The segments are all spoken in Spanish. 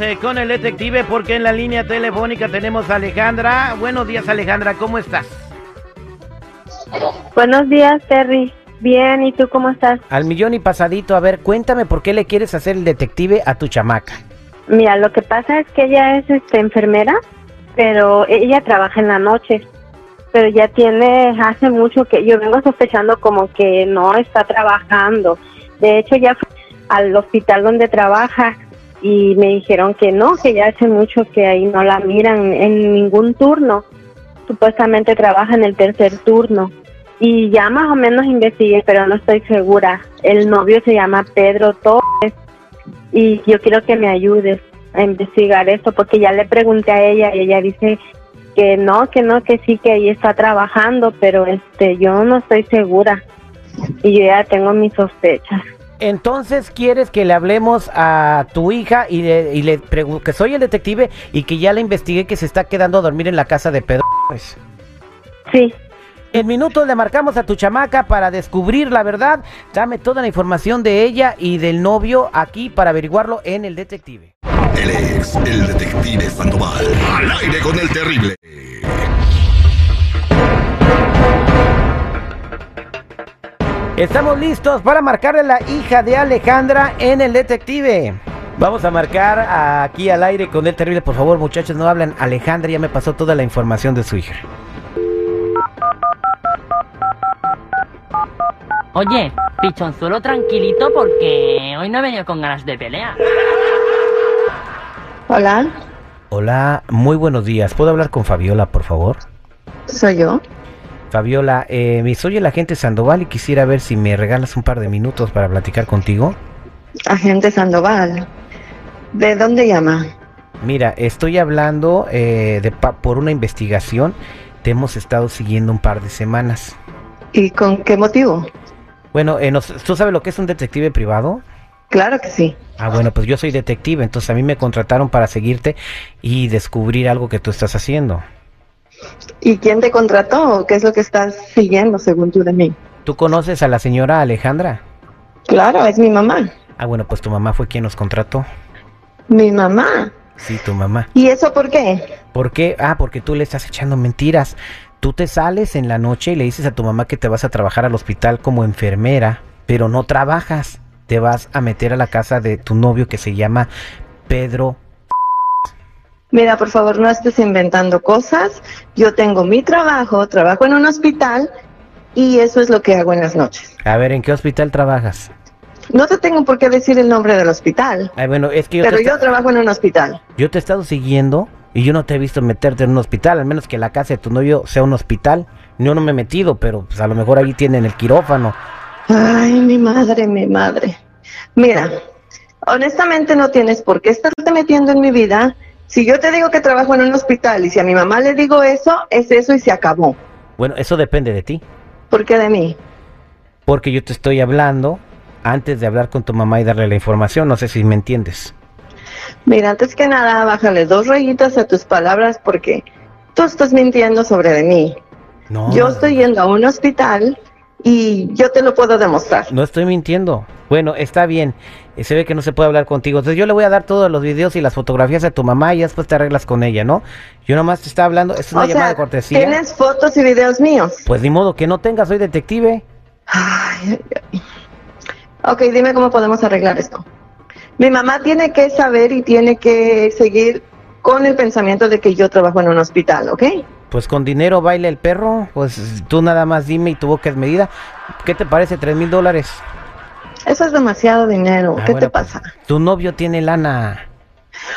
Eh, con el detective porque en la línea telefónica tenemos a Alejandra. Buenos días Alejandra, ¿cómo estás? Buenos días, Terry. Bien, ¿y tú cómo estás? Al millón y pasadito, a ver, cuéntame por qué le quieres hacer el detective a tu chamaca. Mira, lo que pasa es que ella es este, enfermera, pero ella trabaja en la noche. Pero ya tiene, hace mucho que yo vengo sospechando como que no está trabajando. De hecho, ya fue al hospital donde trabaja y me dijeron que no, que ya hace mucho que ahí no la miran en ningún turno. Supuestamente trabaja en el tercer turno. Y ya más o menos investigué, pero no estoy segura. El novio se llama Pedro Torres y yo quiero que me ayudes a investigar esto porque ya le pregunté a ella y ella dice que no, que no, que sí, que ahí está trabajando, pero este, yo no estoy segura y yo ya tengo mis sospechas. Entonces quieres que le hablemos a tu hija y le, y le pregunto que soy el detective y que ya le investigué que se está quedando a dormir en la casa de Pedro. Pues. Sí, En minutos le marcamos a tu chamaca para descubrir la verdad. Dame toda la información de ella y del novio aquí para averiguarlo en el detective. Él es el detective Sandoval. Al aire con el terrible. Estamos listos para marcarle a la hija de Alejandra en el detective. Vamos a marcar aquí al aire con el terrible. Por favor, muchachos, no hablan. Alejandra ya me pasó toda la información de su hija. Oye, pichonzuelo tranquilito porque hoy no he venido con ganas de pelear. Hola, Hola, muy buenos días. ¿Puedo hablar con Fabiola, por favor? soy yo. Fabiola, eh, me soy el agente Sandoval y quisiera ver si me regalas un par de minutos para platicar contigo. Agente Sandoval. ¿De dónde llama? Mira, estoy hablando eh, de pa- por una investigación. Te hemos estado siguiendo un par de semanas. ¿Y con qué motivo? Bueno, eh, nos- ¿tú sabes lo que es un detective privado? Claro que sí. Ah, bueno, pues yo soy detective, entonces a mí me contrataron para seguirte y descubrir algo que tú estás haciendo. ¿Y quién te contrató? ¿Qué es lo que estás siguiendo según tú de mí? ¿Tú conoces a la señora Alejandra? Claro, es mi mamá. Ah, bueno, pues tu mamá fue quien nos contrató. Mi mamá. Sí, tu mamá. ¿Y eso por qué? ¿Por qué? Ah, porque tú le estás echando mentiras. Tú te sales en la noche y le dices a tu mamá que te vas a trabajar al hospital como enfermera, pero no trabajas. Te vas a meter a la casa de tu novio que se llama Pedro. Mira, por favor, no estés inventando cosas. Yo tengo mi trabajo, trabajo en un hospital y eso es lo que hago en las noches. A ver, ¿en qué hospital trabajas? No te tengo por qué decir el nombre del hospital, Ay, bueno, es que yo, pero yo trabajo en un hospital. yo te he estado siguiendo y yo no te he visto meterte en un hospital, al menos que la casa de tu novio sea un hospital. Yo no me he metido, pero pues a lo mejor ahí tienen el quirófano. Ay, mi madre, mi madre. Mira, honestamente no tienes por qué estarte metiendo en mi vida. Si yo te digo que trabajo en un hospital y si a mi mamá le digo eso, es eso y se acabó. Bueno, eso depende de ti. ¿Por qué de mí? Porque yo te estoy hablando antes de hablar con tu mamá y darle la información. No sé si me entiendes. Mira, antes que nada, bájale dos rayitas a tus palabras porque tú estás mintiendo sobre de mí. No, Yo estoy yendo a un hospital y yo te lo puedo demostrar. no estoy mintiendo. Bueno, está bien. Eh, Se ve que no se puede hablar contigo. Entonces yo le voy a dar todos los videos y las fotografías a tu mamá y después te arreglas con ella, ¿no? Yo nomás te estaba hablando. Es una o llamada sea, de cortesía. tienes fotos y videos míos. Pues ni modo que no tengas, soy detective. Ay, ay, ay. Ok, dime cómo podemos arreglar esto. Mi mamá tiene que saber y tiene que seguir con el pensamiento de que yo trabajo en un hospital, ¿ok? Pues con dinero baila el perro. Pues tú nada más dime y tu boca es medida. ¿Qué te parece? ¿Tres mil dólares? Eso es demasiado dinero. Ah, ¿Qué bueno, te pues, pasa? tu novio tiene lana.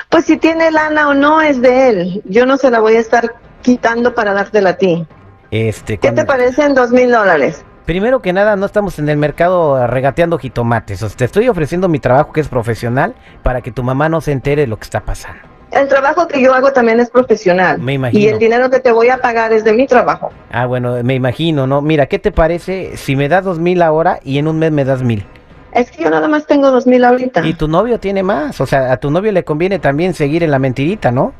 Pues si tiene lana o no es de él. Yo no se la voy a estar quitando para dártela a ti. Este, ¿Qué cuando- te parecen dos mil dólares? Primero que nada, no estamos en el mercado regateando jitomates. O sea, te estoy ofreciendo mi trabajo que es profesional para que tu mamá no se entere de lo que está pasando. El trabajo que yo hago también es profesional. Me imagino. Y el dinero que te voy a pagar es de mi trabajo. Ah, bueno, me imagino, ¿no? Mira, ¿qué te parece si me das dos mil ahora y en un mes me das mil? Es que yo nada más tengo dos mil ahorita. Y tu novio tiene más. O sea, a tu novio le conviene también seguir en la mentirita, ¿no?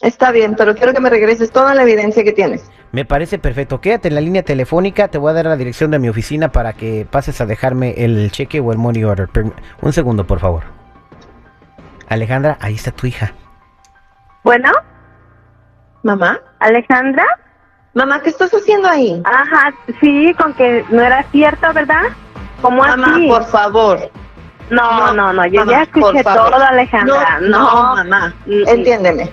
Está bien, pero quiero que me regreses toda la evidencia que tienes. Me parece perfecto. Quédate en la línea telefónica. Te voy a dar la dirección de mi oficina para que pases a dejarme el cheque o el money order. Un segundo, por favor. Alejandra, ahí está tu hija. Bueno, Mamá, Alejandra. mamá, ¿qué estás haciendo ahí? Ajá, sí, con que no era cierto, ¿verdad? ¿Cómo Mamá, así? por favor. No, no, no, yo mamá, ya escuché todo, Alejandra. No, no, mamá, Mm, entiéndeme.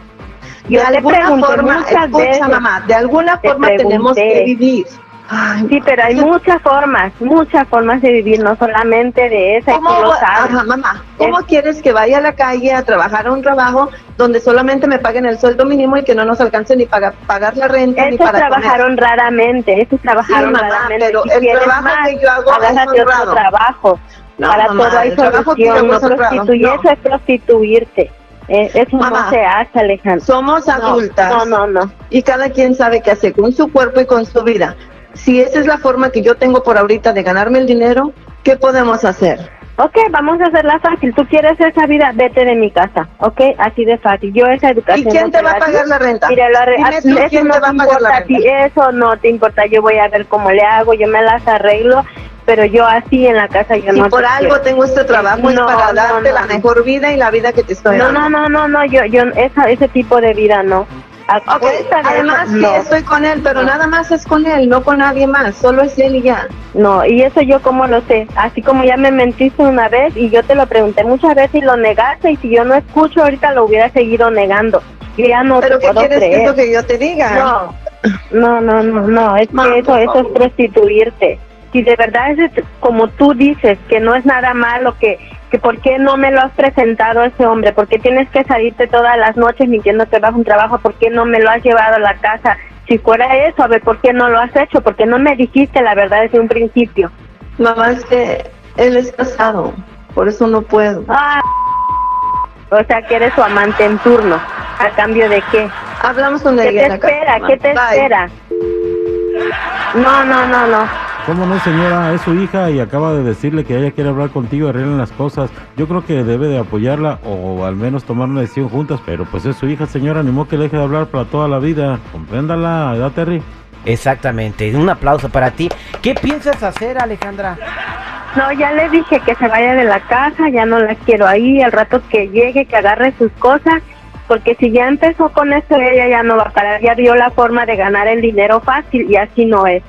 Yo de alguna forma, escucha, veces. mamá, de alguna forma tenemos que vivir. Ay, Sí, pero hay muchas formas, muchas formas de vivir, no solamente de esa, y ¿Cómo, tú lo sabes. ajá, mamá, ¿cómo quieres que vaya a la calle a trabajar a un trabajo donde solamente me paguen el sueldo mínimo y que no nos alcance ni para pagar la renta ni Esos para comer? trabajaron raramente, esos trabajaron mamá, raramente. pero si el trabajo más, que yo hago es honrado. trabajo. No, Para mamá, todo hay solución, no es honrado. prostituir, No. eso es prostituirte. Eh, eso Mamá, no se hace, Alejandro. Somos No, adultas. No, no, no. y cada quien sabe qué hacer con su cuerpo y con su vida. Si esa es la forma que yo tengo por ahorita de ganarme el dinero, ¿qué podemos hacer? Ok, vamos a hacerla fácil. Tú quieres esa vida, vete de mi casa, ok, así de fácil. Yo esa ¿Y educación. quién no te va a la pagar la renta? Mira, lo arre- Dime a- tú, eso ¿quién no te va a pagar la ti, eso no te importa. Yo voy a ver cómo le hago, yo me las arreglo, pero yo así en la casa yo Si no. por te algo quiero. tengo este trabajo es No, para darte la mejor vida y la vida que te estoy No, dando. no, no, no, no, yo, yo, esa, ese tipo de vida no. A además no. estoy con él, pero nada más es con él, no con nadie más, solo es él y ya. No, y eso yo como lo sé, así como ya me mentiste una vez y yo te lo pregunté muchas veces y lo negaste y si yo no escucho ahorita lo hubiera seguido negando. Yo ya no Pero te ¿qué puedo quieres que que yo te diga? No, no, no, no, no, es que eso, eso es prostituirte. Si de verdad es como tú dices, que no es nada malo, que, que por qué no me lo has presentado a ese hombre, por qué tienes que salirte todas las noches mintiendo que vas a un trabajo, por qué no me lo has llevado a la casa. Si fuera eso, a ver, ¿por qué no lo has hecho? ¿Por qué no me dijiste la verdad desde un principio? Mamá, es que él es casado, por eso no puedo. Ah, o sea, que eres su amante en turno. ¿A cambio de qué? Hablamos con ¿Qué te espera? ¿Qué te Bye. espera? No, no, no, no. ¿Cómo no, señora? Es su hija y acaba de decirle que ella quiere hablar contigo arreglen las cosas. Yo creo que debe de apoyarla o al menos tomar una decisión juntas, pero pues es su hija, señora, ni modo que le deje de hablar para toda la vida. Compréndala, ¿verdad, Terry? Exactamente. Un aplauso para ti. ¿Qué piensas hacer, Alejandra? No, ya le dije que se vaya de la casa, ya no la quiero ahí, al rato que llegue, que agarre sus cosas, porque si ya empezó con eso, ella ya no va a parar, ya vio la forma de ganar el dinero fácil y así no es.